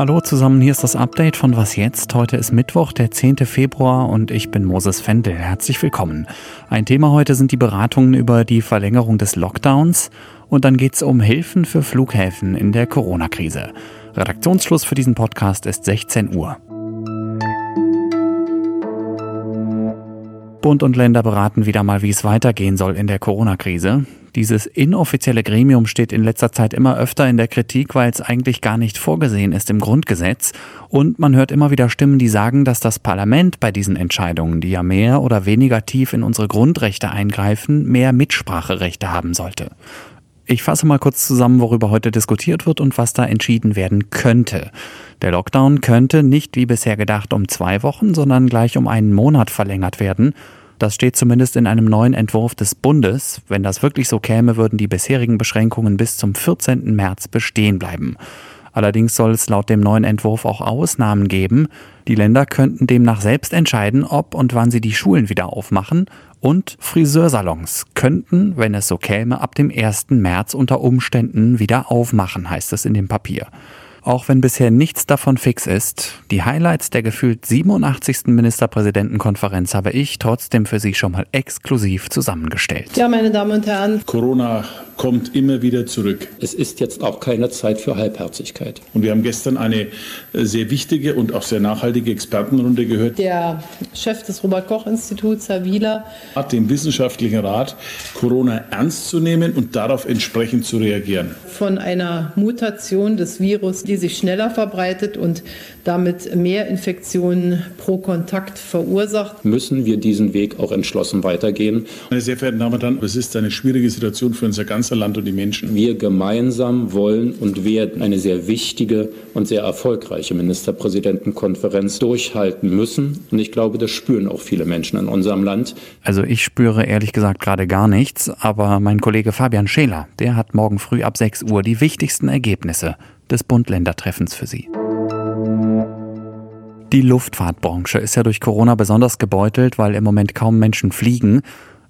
Hallo zusammen, hier ist das Update von Was jetzt? Heute ist Mittwoch, der 10. Februar und ich bin Moses Fendel. Herzlich willkommen. Ein Thema heute sind die Beratungen über die Verlängerung des Lockdowns und dann geht es um Hilfen für Flughäfen in der Corona-Krise. Redaktionsschluss für diesen Podcast ist 16 Uhr. Bund und Länder beraten wieder mal, wie es weitergehen soll in der Corona-Krise. Dieses inoffizielle Gremium steht in letzter Zeit immer öfter in der Kritik, weil es eigentlich gar nicht vorgesehen ist im Grundgesetz. Und man hört immer wieder Stimmen, die sagen, dass das Parlament bei diesen Entscheidungen, die ja mehr oder weniger tief in unsere Grundrechte eingreifen, mehr Mitspracherechte haben sollte. Ich fasse mal kurz zusammen, worüber heute diskutiert wird und was da entschieden werden könnte. Der Lockdown könnte nicht wie bisher gedacht um zwei Wochen, sondern gleich um einen Monat verlängert werden. Das steht zumindest in einem neuen Entwurf des Bundes. Wenn das wirklich so käme, würden die bisherigen Beschränkungen bis zum 14. März bestehen bleiben. Allerdings soll es laut dem neuen Entwurf auch Ausnahmen geben. Die Länder könnten demnach selbst entscheiden, ob und wann sie die Schulen wieder aufmachen. Und Friseursalons könnten, wenn es so käme, ab dem 1. März unter Umständen wieder aufmachen, heißt es in dem Papier. Auch wenn bisher nichts davon fix ist, die Highlights der gefühlt 87. Ministerpräsidentenkonferenz habe ich trotzdem für Sie schon mal exklusiv zusammengestellt. Ja, meine Damen und Herren. Corona kommt immer wieder zurück. Es ist jetzt auch keine Zeit für Halbherzigkeit. Und wir haben gestern eine sehr wichtige und auch sehr nachhaltige Expertenrunde gehört. Der Chef des Robert-Koch-Instituts, Herr Wieler, hat den wissenschaftlichen Rat, Corona ernst zu nehmen und darauf entsprechend zu reagieren. Von einer Mutation des Virus, die sich schneller verbreitet und damit mehr Infektionen pro Kontakt verursacht, müssen wir diesen Weg auch entschlossen weitergehen. Meine sehr verehrten Damen und Herren, es ist eine schwierige Situation für unser ganzes Land und die Menschen. Wir gemeinsam wollen und werden eine sehr wichtige und sehr erfolgreiche Ministerpräsidentenkonferenz durchhalten müssen. Und ich glaube, das spüren auch viele Menschen in unserem Land. Also ich spüre ehrlich gesagt gerade gar nichts, aber mein Kollege Fabian Scheler, der hat morgen früh ab 6 Uhr die wichtigsten Ergebnisse des Bund-Länder-Treffens für Sie. Die Luftfahrtbranche ist ja durch Corona besonders gebeutelt, weil im Moment kaum Menschen fliegen.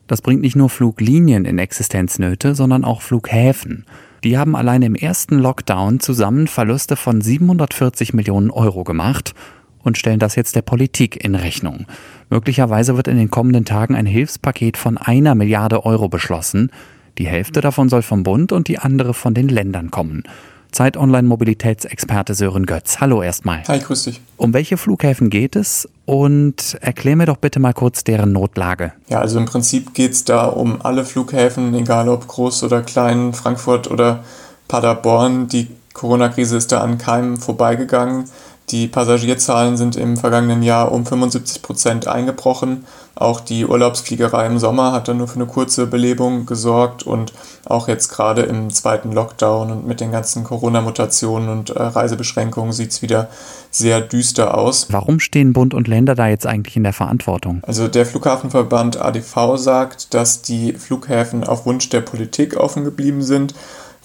Das bringt nicht nur Fluglinien in Existenznöte, sondern auch Flughäfen. Die haben allein im ersten Lockdown zusammen Verluste von 740 Millionen Euro gemacht und stellen das jetzt der Politik in Rechnung. Möglicherweise wird in den kommenden Tagen ein Hilfspaket von einer Milliarde Euro beschlossen. Die Hälfte davon soll vom Bund und die andere von den Ländern kommen. Zeit Online Mobilitätsexperte Sören Götz. Hallo erstmal. Hi, grüß dich. Um welche Flughäfen geht es und erklär mir doch bitte mal kurz deren Notlage. Ja, also im Prinzip geht es da um alle Flughäfen, egal ob groß oder klein, Frankfurt oder Paderborn. Die Corona-Krise ist da an keinem vorbeigegangen. Die Passagierzahlen sind im vergangenen Jahr um 75 Prozent eingebrochen. Auch die Urlaubsfliegerei im Sommer hat dann nur für eine kurze Belebung gesorgt und auch jetzt gerade im zweiten Lockdown und mit den ganzen Corona-Mutationen und äh, Reisebeschränkungen sieht es wieder sehr düster aus. Warum stehen Bund und Länder da jetzt eigentlich in der Verantwortung? Also der Flughafenverband ADV sagt, dass die Flughäfen auf Wunsch der Politik offen geblieben sind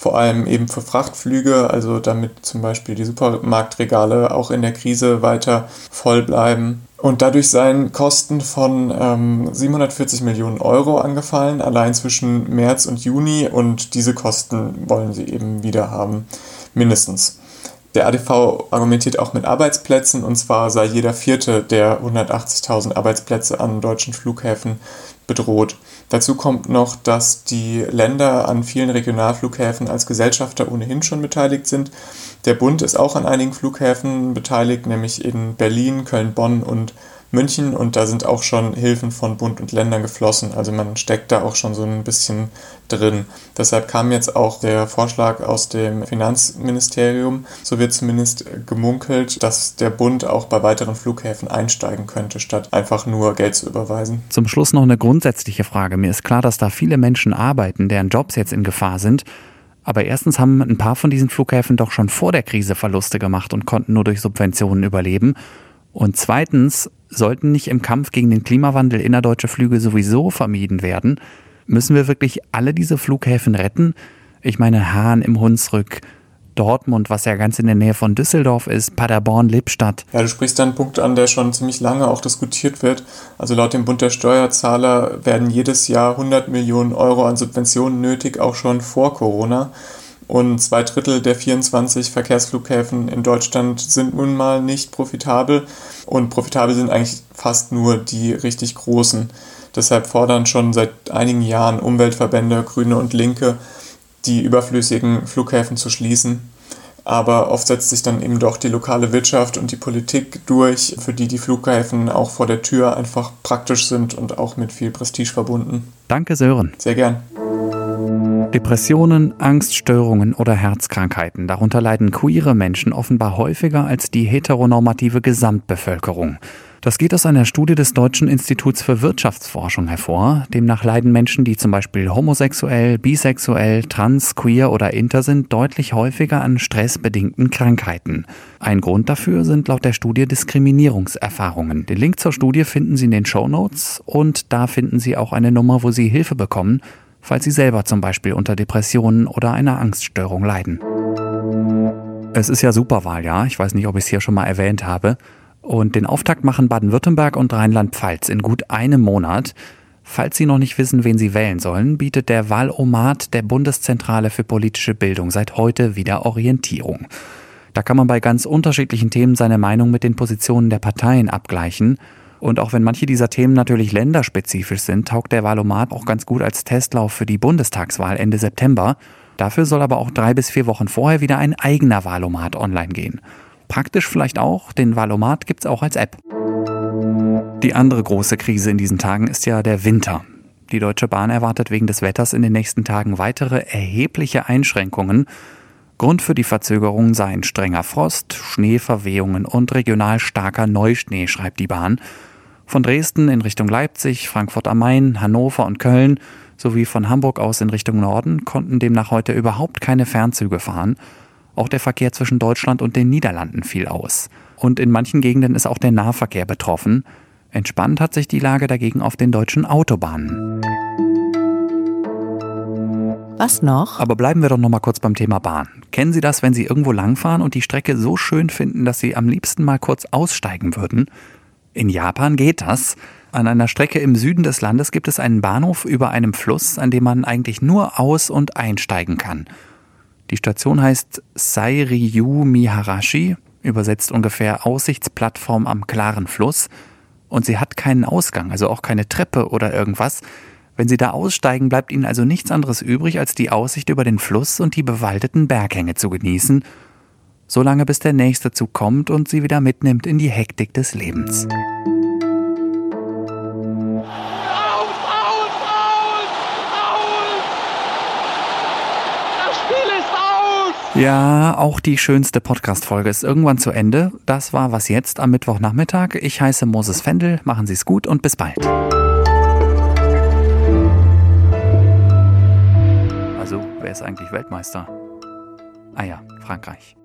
vor allem eben für Frachtflüge, also damit zum Beispiel die Supermarktregale auch in der Krise weiter voll bleiben. Und dadurch seien Kosten von ähm, 740 Millionen Euro angefallen, allein zwischen März und Juni. Und diese Kosten wollen sie eben wieder haben, mindestens. Der ADV argumentiert auch mit Arbeitsplätzen, und zwar sei jeder vierte der 180.000 Arbeitsplätze an deutschen Flughäfen bedroht. Dazu kommt noch, dass die Länder an vielen Regionalflughäfen als Gesellschafter ohnehin schon beteiligt sind. Der Bund ist auch an einigen Flughäfen beteiligt, nämlich in Berlin, Köln, Bonn und München und da sind auch schon Hilfen von Bund und Ländern geflossen. Also man steckt da auch schon so ein bisschen drin. Deshalb kam jetzt auch der Vorschlag aus dem Finanzministerium. So wird zumindest gemunkelt, dass der Bund auch bei weiteren Flughäfen einsteigen könnte, statt einfach nur Geld zu überweisen. Zum Schluss noch eine grundsätzliche Frage. Mir ist klar, dass da viele Menschen arbeiten, deren Jobs jetzt in Gefahr sind. Aber erstens haben ein paar von diesen Flughäfen doch schon vor der Krise Verluste gemacht und konnten nur durch Subventionen überleben. Und zweitens sollten nicht im Kampf gegen den Klimawandel innerdeutsche Flüge sowieso vermieden werden. Müssen wir wirklich alle diese Flughäfen retten? Ich meine Hahn im Hunsrück, Dortmund, was ja ganz in der Nähe von Düsseldorf ist, Paderborn, Lippstadt. Ja, du sprichst da einen Punkt an, der schon ziemlich lange auch diskutiert wird. Also laut dem Bund der Steuerzahler werden jedes Jahr 100 Millionen Euro an Subventionen nötig, auch schon vor Corona. Und zwei Drittel der 24 Verkehrsflughäfen in Deutschland sind nun mal nicht profitabel. Und profitabel sind eigentlich fast nur die richtig großen. Deshalb fordern schon seit einigen Jahren Umweltverbände, Grüne und Linke, die überflüssigen Flughäfen zu schließen. Aber oft setzt sich dann eben doch die lokale Wirtschaft und die Politik durch, für die die Flughäfen auch vor der Tür einfach praktisch sind und auch mit viel Prestige verbunden. Danke, Sören. Sehr gern. Depressionen, Angststörungen oder Herzkrankheiten. Darunter leiden queere Menschen offenbar häufiger als die heteronormative Gesamtbevölkerung. Das geht aus einer Studie des Deutschen Instituts für Wirtschaftsforschung hervor. Demnach leiden Menschen, die zum Beispiel homosexuell, bisexuell, trans, queer oder inter sind, deutlich häufiger an stressbedingten Krankheiten. Ein Grund dafür sind laut der Studie Diskriminierungserfahrungen. Den Link zur Studie finden Sie in den Show Notes und da finden Sie auch eine Nummer, wo Sie Hilfe bekommen, falls Sie selber zum Beispiel unter Depressionen oder einer Angststörung leiden. Es ist ja Superwahljahr, ich weiß nicht, ob ich es hier schon mal erwähnt habe. Und den Auftakt machen Baden-Württemberg und Rheinland-Pfalz in gut einem Monat. Falls Sie noch nicht wissen, wen Sie wählen sollen, bietet der Wahlomat der Bundeszentrale für politische Bildung seit heute wieder Orientierung. Da kann man bei ganz unterschiedlichen Themen seine Meinung mit den Positionen der Parteien abgleichen und auch wenn manche dieser Themen natürlich länderspezifisch sind, taugt der Valomat auch ganz gut als Testlauf für die Bundestagswahl Ende September. Dafür soll aber auch drei bis vier Wochen vorher wieder ein eigener Valomat online gehen. Praktisch vielleicht auch, den gibt es auch als App. Die andere große Krise in diesen Tagen ist ja der Winter. Die Deutsche Bahn erwartet wegen des Wetters in den nächsten Tagen weitere erhebliche Einschränkungen. Grund für die Verzögerung seien strenger Frost, Schneeverwehungen und regional starker Neuschnee, schreibt die Bahn. Von Dresden in Richtung Leipzig, Frankfurt am Main, Hannover und Köln sowie von Hamburg aus in Richtung Norden konnten demnach heute überhaupt keine Fernzüge fahren. Auch der Verkehr zwischen Deutschland und den Niederlanden fiel aus. Und in manchen Gegenden ist auch der Nahverkehr betroffen. Entspannt hat sich die Lage dagegen auf den deutschen Autobahnen. Was noch? Aber bleiben wir doch noch mal kurz beim Thema Bahn. Kennen Sie das, wenn Sie irgendwo langfahren und die Strecke so schön finden, dass Sie am liebsten mal kurz aussteigen würden? In Japan geht das. An einer Strecke im Süden des Landes gibt es einen Bahnhof über einem Fluss, an dem man eigentlich nur aus- und einsteigen kann. Die Station heißt Sairyu Miharashi, übersetzt ungefähr Aussichtsplattform am klaren Fluss. Und sie hat keinen Ausgang, also auch keine Treppe oder irgendwas. Wenn Sie da aussteigen, bleibt Ihnen also nichts anderes übrig, als die Aussicht über den Fluss und die bewaldeten Berghänge zu genießen, solange bis der nächste Zug kommt und Sie wieder mitnimmt in die Hektik des Lebens. Ja, auch die schönste Podcast-Folge ist irgendwann zu Ende. Das war was jetzt am Mittwochnachmittag. Ich heiße Moses Fendel. Machen Sie es gut und bis bald. ist eigentlich Weltmeister? Ah ja, Frankreich.